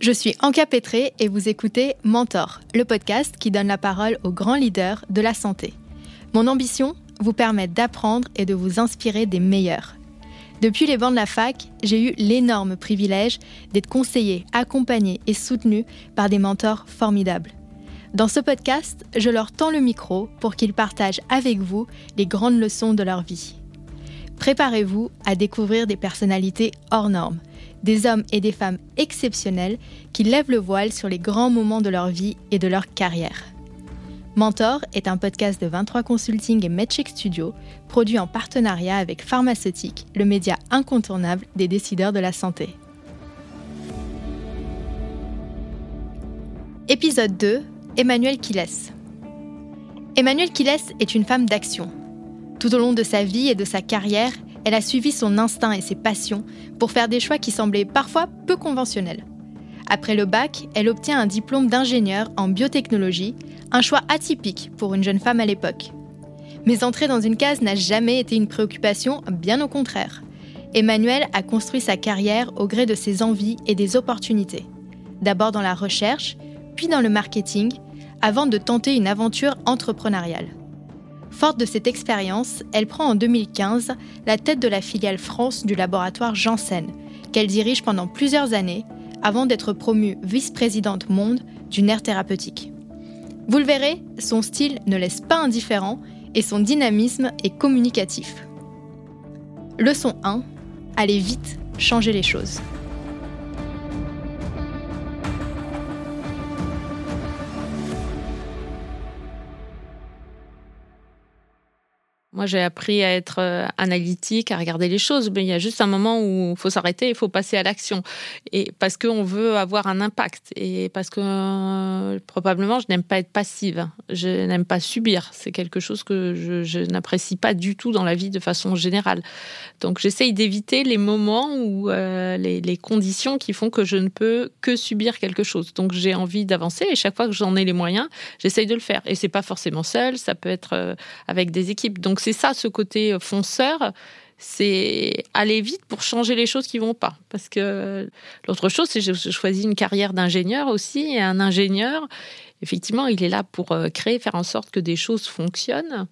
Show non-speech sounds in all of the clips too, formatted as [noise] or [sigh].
Je suis Anka Petré et vous écoutez Mentor, le podcast qui donne la parole aux grands leaders de la santé. Mon ambition Vous permettre d'apprendre et de vous inspirer des meilleurs. Depuis les bancs de la fac, j'ai eu l'énorme privilège d'être conseillé, accompagné et soutenu par des mentors formidables. Dans ce podcast, je leur tends le micro pour qu'ils partagent avec vous les grandes leçons de leur vie. Préparez-vous à découvrir des personnalités hors normes, des hommes et des femmes exceptionnels qui lèvent le voile sur les grands moments de leur vie et de leur carrière. Mentor est un podcast de 23 Consulting et MedCheck Studio, produit en partenariat avec Pharmaceutique, le média incontournable des décideurs de la santé. Épisode 2 Emmanuelle Quiles. Emmanuelle Quiles est une femme d'action. Tout au long de sa vie et de sa carrière, elle a suivi son instinct et ses passions pour faire des choix qui semblaient parfois peu conventionnels. Après le bac, elle obtient un diplôme d'ingénieur en biotechnologie, un choix atypique pour une jeune femme à l'époque. Mais entrer dans une case n'a jamais été une préoccupation, bien au contraire. Emmanuelle a construit sa carrière au gré de ses envies et des opportunités. D'abord dans la recherche, puis dans le marketing, avant de tenter une aventure entrepreneuriale. Forte de cette expérience, elle prend en 2015 la tête de la filiale France du laboratoire Janssen, qu'elle dirige pendant plusieurs années avant d'être promue vice-présidente monde du nerf thérapeutique. Vous le verrez, son style ne laisse pas indifférent et son dynamisme est communicatif. Leçon 1. Allez vite, changer les choses. Moi, j'ai appris à être euh, analytique, à regarder les choses, mais il y a juste un moment où il faut s'arrêter, il faut passer à l'action. Et parce qu'on veut avoir un impact. Et parce que euh, probablement, je n'aime pas être passive. Je n'aime pas subir. C'est quelque chose que je, n'apprécie pas du tout dans la vie de façon générale. Donc, j'essaye d'éviter les moments où euh, les, les, conditions qui font que je ne peux que subir quelque chose. Donc, j'ai envie d'avancer et chaque fois que j'en ai les moyens, j'essaye de le faire. Et c'est pas forcément seul, ça peut être avec des équipes. Donc, c'est ça, ce côté fonceur, c'est aller vite pour changer les choses qui vont pas. Parce que l'autre chose, c'est que j'ai choisi une carrière d'ingénieur aussi, et un ingénieur, effectivement, il est là pour euh, créer, faire en sorte que des choses fonctionnent,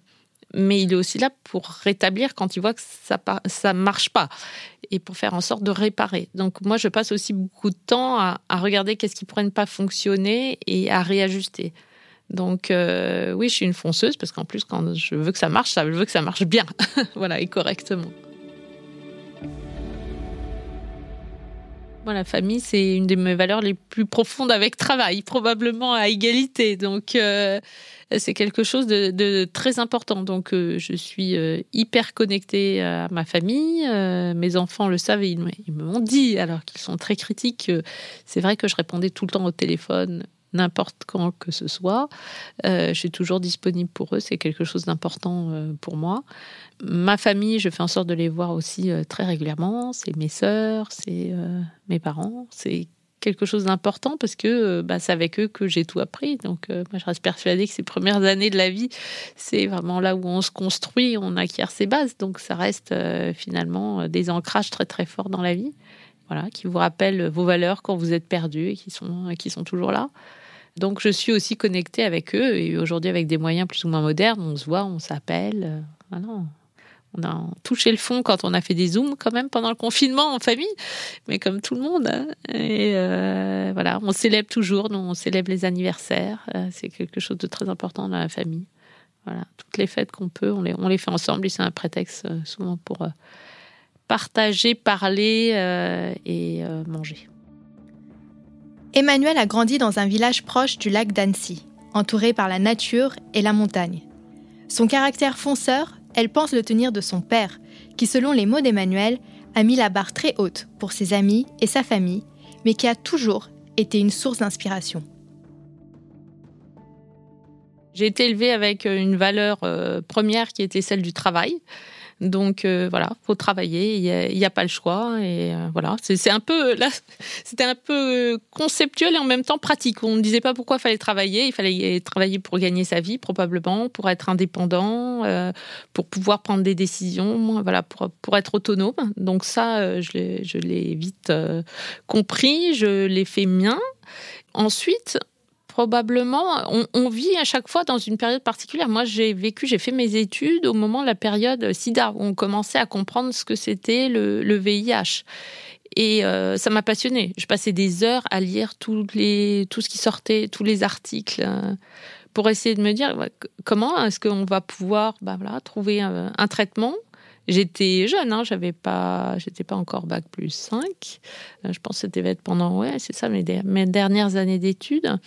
mais il est aussi là pour rétablir quand il voit que ça ça marche pas et pour faire en sorte de réparer. Donc moi, je passe aussi beaucoup de temps à, à regarder qu'est-ce qui pourrait ne pas fonctionner et à réajuster. Donc euh, oui, je suis une fonceuse parce qu'en plus, quand je veux que ça marche, ça, je veux que ça marche bien, [laughs] voilà, et correctement. Moi, la famille, c'est une de mes valeurs les plus profondes avec travail, probablement à égalité. Donc, euh, c'est quelque chose de, très important. Donc, euh, je suis hyper connectée à ma famille. mes enfants le savent et ils, ils me l'ont dit, alors qu'ils sont très critiques. c'est vrai que je répondais tout le temps au téléphone n'importe quand que ce soit. Euh, je suis toujours disponible pour eux, c'est quelque chose d'important euh, pour moi. Ma famille, je fais en sorte de les voir aussi euh, très régulièrement. C'est mes sœurs, c'est mes parents, c'est quelque chose d'important parce que bah, c'est avec eux que j'ai tout appris. Donc, moi, je reste persuadée que ces premières années de la vie, c'est vraiment là où on se construit, on acquiert ses bases. Donc, ça reste finalement des ancrages très très forts dans la vie. Voilà, qui vous rappellent vos valeurs quand vous êtes perdu et qui sont, qui sont toujours là. Donc je suis aussi connectée avec eux et aujourd'hui avec des moyens plus ou moins modernes, on se voit, on s'appelle. Euh, on a touché le fond quand on a fait des zooms quand même pendant le confinement en famille, mais comme tout le monde. Hein. Et euh, voilà, on célèbre toujours, on célèbre les anniversaires. Euh, c'est quelque chose de très important dans la famille. Voilà, toutes les fêtes qu'on peut, on les, on les fait ensemble c'est un prétexte souvent pour partager, parler et manger. Emmanuel a grandi dans un village proche du lac d'Annecy, entouré par la nature et la montagne. Son caractère fonceur, elle pense le tenir de son père, qui, selon les mots d'Emmanuel, a mis la barre très haute pour ses amis et sa famille, mais qui a toujours été une source d'inspiration. J'ai été élevée avec une valeur euh, première qui était celle du travail. Donc euh, voilà, faut travailler, il n'y a, pas le choix. Et euh, voilà, c'est un peu là, c'était un peu conceptuel et en même temps pratique. On ne disait pas pourquoi il fallait travailler. Il fallait travailler pour gagner sa vie, probablement, pour être indépendant, euh, pour pouvoir prendre des décisions, voilà, pour, pour être autonome. Donc ça, je l'ai vite compris, je l'ai fait mien. Ensuite, probablement, on, vit à chaque fois dans une période particulière. Moi, j'ai vécu, j'ai fait mes études au moment de la période SIDA, où on commençait à comprendre ce que c'était le, VIH. Et euh, ça m'a passionné. Je passais des heures à lire tous les, tout ce qui sortait, tous les articles, euh, pour essayer de me dire comment est-ce qu'on va pouvoir bah voilà, trouver un traitement J'étais jeune, hein, j'avais pas, j'étais pas encore bac plus 5. Euh, je pense que c'était pendant, ouais, c'est ça, mes, mes, dernières années d'études.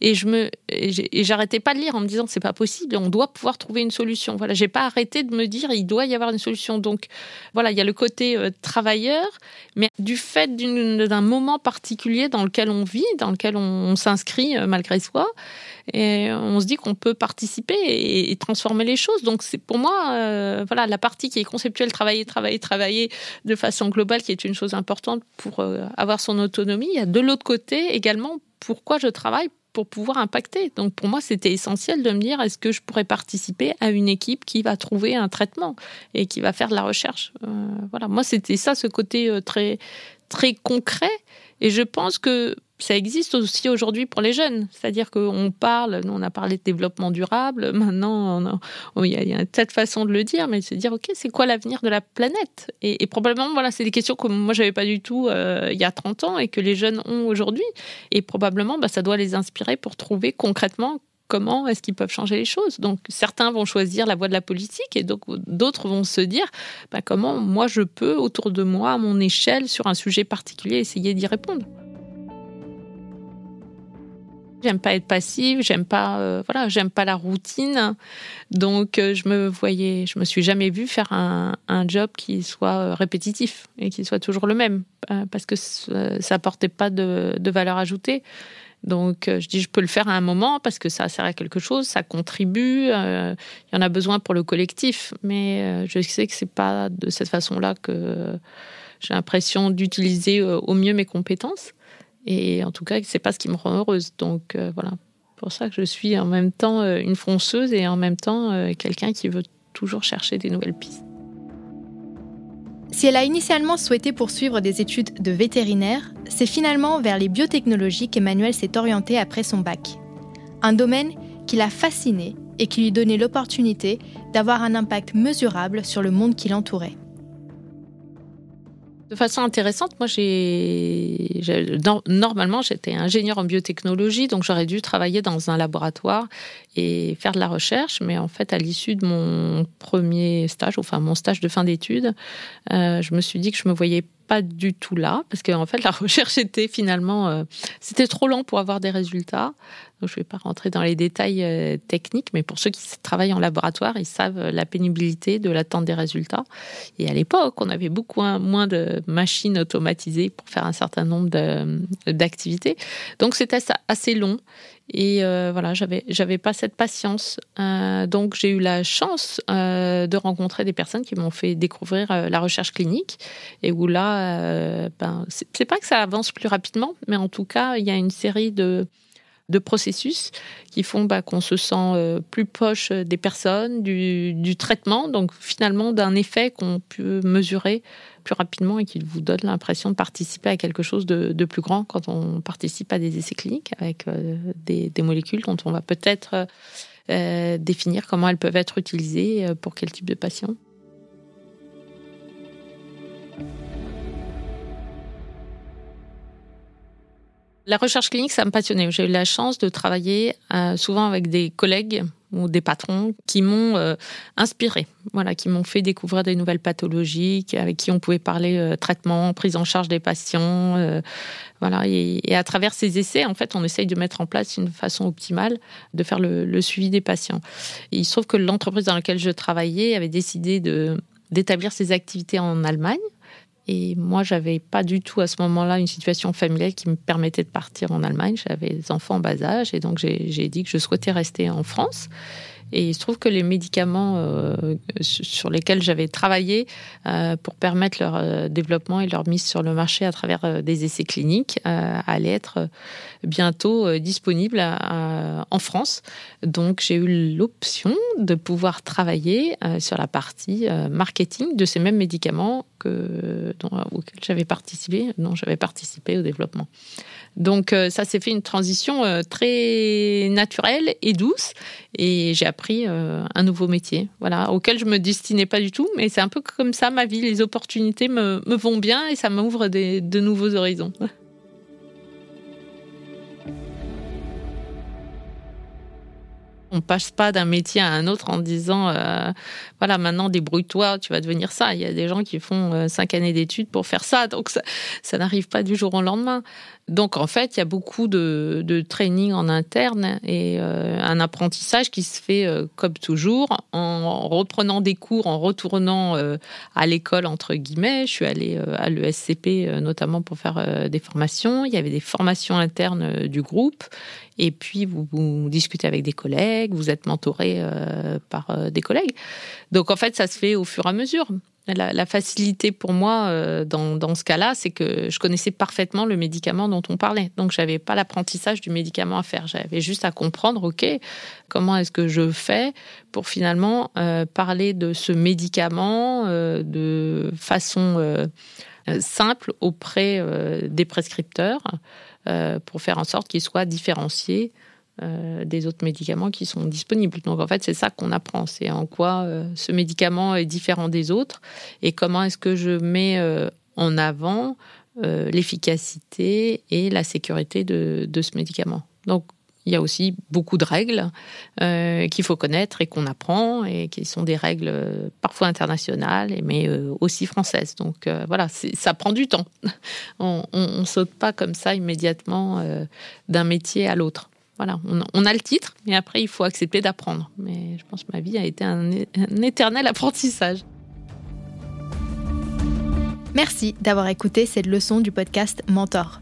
Et je me, et j'arrêtais pas de lire en me disant c'est pas possible, on doit pouvoir trouver une solution. Voilà, j'ai pas arrêté de me dire il doit y avoir une solution. Donc voilà, il y a le côté euh, travailleur, mais du fait d'un moment particulier dans lequel on vit, dans lequel on, s'inscrit euh, malgré soi, et on se dit qu'on peut participer et, transformer les choses. Donc c'est pour moi, voilà, la partie qui est conceptuelle travailler, travailler, travailler de façon globale, qui est une chose importante pour euh, avoir son autonomie. Il y a de l'autre côté également pourquoi je travaille pour pouvoir impacter. Donc pour moi, c'était essentiel de me dire est-ce que je pourrais participer à une équipe qui va trouver un traitement et qui va faire de la recherche? Euh, voilà, moi c'était ça, ce côté euh, très très concret. Et je pense que ça existe aussi aujourd'hui pour les jeunes. C'est-à-dire qu'on parle, nous on a parlé de développement durable, [laughs] maintenant il y, a, a tas de façons de le dire, mais se dire, ok, c'est quoi l'avenir de la planète? Et, probablement, voilà, c'est des questions que moi j'avais pas du tout euh, il y a 30 ans et que les jeunes ont aujourd'hui. Et probablement, bah, ça doit les inspirer pour trouver concrètement comment est-ce qu'ils peuvent changer les choses. Donc certains vont choisir la voie de la politique et d'autres vont se dire bah, comment moi je peux autour de moi, à mon échelle, sur un sujet particulier, essayer d'y répondre. J'aime pas être passive, j'aime pas, euh, voilà, j'aime pas la routine. Donc, euh, je me voyais, je me suis jamais vue faire un, job qui soit euh, répétitif et qui soit toujours le même, parce que ça apportait pas de, de valeur ajoutée. Donc, je dis, je peux le faire à un moment parce que ça sert à quelque chose, ça contribue. Il y en a besoin pour le collectif, mais je sais que c'est pas de cette façon-là que j'ai l'impression d'utiliser au mieux mes compétences. Et en tout cas, c'est pas ce qui me rend heureuse. Donc euh, voilà, pour ça que je suis en même temps euh, une fonceuse et en même temps euh, quelqu'un qui veut toujours chercher des nouvelles pistes. Si elle a initialement souhaité poursuivre des études de vétérinaire, c'est finalement vers les biotechnologies qu'Emmanuel s'est orienté après son bac. Un domaine qui l'a fasciné et qui lui donnait l'opportunité d'avoir un impact mesurable sur le monde qui l'entourait. De façon intéressante, moi, j'ai normalement j'étais ingénieur en biotechnologie, donc j'aurais dû travailler dans un laboratoire et faire de la recherche. Mais en fait, à l'issue de mon premier stage, enfin mon stage de fin d'études, euh, je me suis dit que je me voyais pas du tout là, parce qu'en fait, [laughs] la recherche était finalement, euh, c'était trop lent pour avoir des résultats. je ne vais pas rentrer dans les détails euh, techniques, mais pour ceux qui travaillent en laboratoire, ils savent la pénibilité de l'attente des résultats. Et à l'époque, on avait beaucoup moins de machines automatisées pour faire un certain nombre d'activités. Donc, c'était assez long. Et euh, voilà, j'avais j'avais pas cette patience. Euh, donc j'ai eu la chance euh, de rencontrer des personnes qui m'ont fait découvrir la recherche clinique et où là, ben c'est pas que ça avance plus rapidement, mais en tout cas il y a une série de de processus qui font bah, qu'on se sent plus proche des personnes, du, traitement, donc finalement d'un effet qu'on peut mesurer plus rapidement et qui vous donne l'impression de participer à quelque chose de, plus grand quand on participe à des essais cliniques avec euh, des, molécules dont on va peut-être euh, définir comment elles peuvent être utilisées euh, pour quel type de patient. La recherche clinique, ça me passionnait. J'ai eu la chance de travailler souvent avec des collègues ou des patrons qui m'ont euh, inspiré, voilà, qui m'ont fait découvrir des nouvelles pathologies, avec qui on pouvait parler euh, traitement, prise en charge des patients, euh, voilà. Et, à travers ces essais, en fait, on essaye de mettre en place une façon optimale de faire le, suivi des patients. il se trouve que l'entreprise dans laquelle je travaillais avait décidé d'établir ses activités en Allemagne. Et moi, j'avais pas du tout à ce moment-là une situation familiale qui me permettait de partir en Allemagne. J'avais des enfants en bas âge et donc j'ai dit que je souhaitais rester en France. Et il se trouve que les médicaments euh, sur lesquels j'avais travaillé euh, pour permettre leur euh, développement et leur mise sur le marché à travers des essais cliniques allaient être bientôt disponibles en France. Donc j'ai eu l'option de pouvoir travailler sur la partie marketing de ces mêmes médicaments dont, auxquels j'avais participé, dont j'avais participé au développement. Donc ça s'est fait une transition très naturelle et douce et j'ai appris euh, un nouveau métier, voilà, auquel je me destinais pas du tout, mais c'est un peu comme ça ma vie. Les opportunités me, me vont bien et ça m'ouvre de nouveaux horizons. On passe pas d'un métier à un autre en disant voilà maintenant débrouille-toi, tu vas devenir ça. Il y a des gens qui font cinq années d'études pour faire ça, donc ça, n'arrive pas du jour au lendemain. Donc en fait, il y a beaucoup de, de training en interne et euh, un apprentissage qui se fait euh, comme toujours en reprenant des cours, en retournant euh, à l'école entre guillemets. Je suis allée à l'ESCP notamment pour faire des formations. Il y avait des formations internes du groupe et puis vous, discutez avec des collègues, vous êtes mentoré par des collègues. Donc en fait, ça se fait au fur et à mesure. La, facilité pour moi euh, dans, ce cas-là, c'est que je connaissais parfaitement le médicament dont on parlait. Donc, j'avais pas l'apprentissage du médicament à faire. J'avais juste à comprendre, OK, comment est-ce que je fais pour finalement euh, parler de ce médicament euh, de façon simple auprès des prescripteurs pour faire en sorte qu'il soit différencié euh, des autres médicaments qui sont disponibles. Donc en fait, c'est ça qu'on apprend, c'est en quoi euh, ce médicament est différent des autres et comment est-ce que je mets euh, en avant l'efficacité et la sécurité de, ce médicament. Il y a aussi beaucoup de règles qu'il faut connaître et qu'on apprend et qui sont des règles parfois internationales mais aussi françaises. Donc voilà, ça prend du temps. [laughs] on, ne saute pas comme ça immédiatement d'un métier à l'autre voilà, on, a le titre, mais après, il faut accepter d'apprendre. Mais je pense que ma vie a été un, un éternel apprentissage. Merci d'avoir écouté cette leçon du podcast Mentor.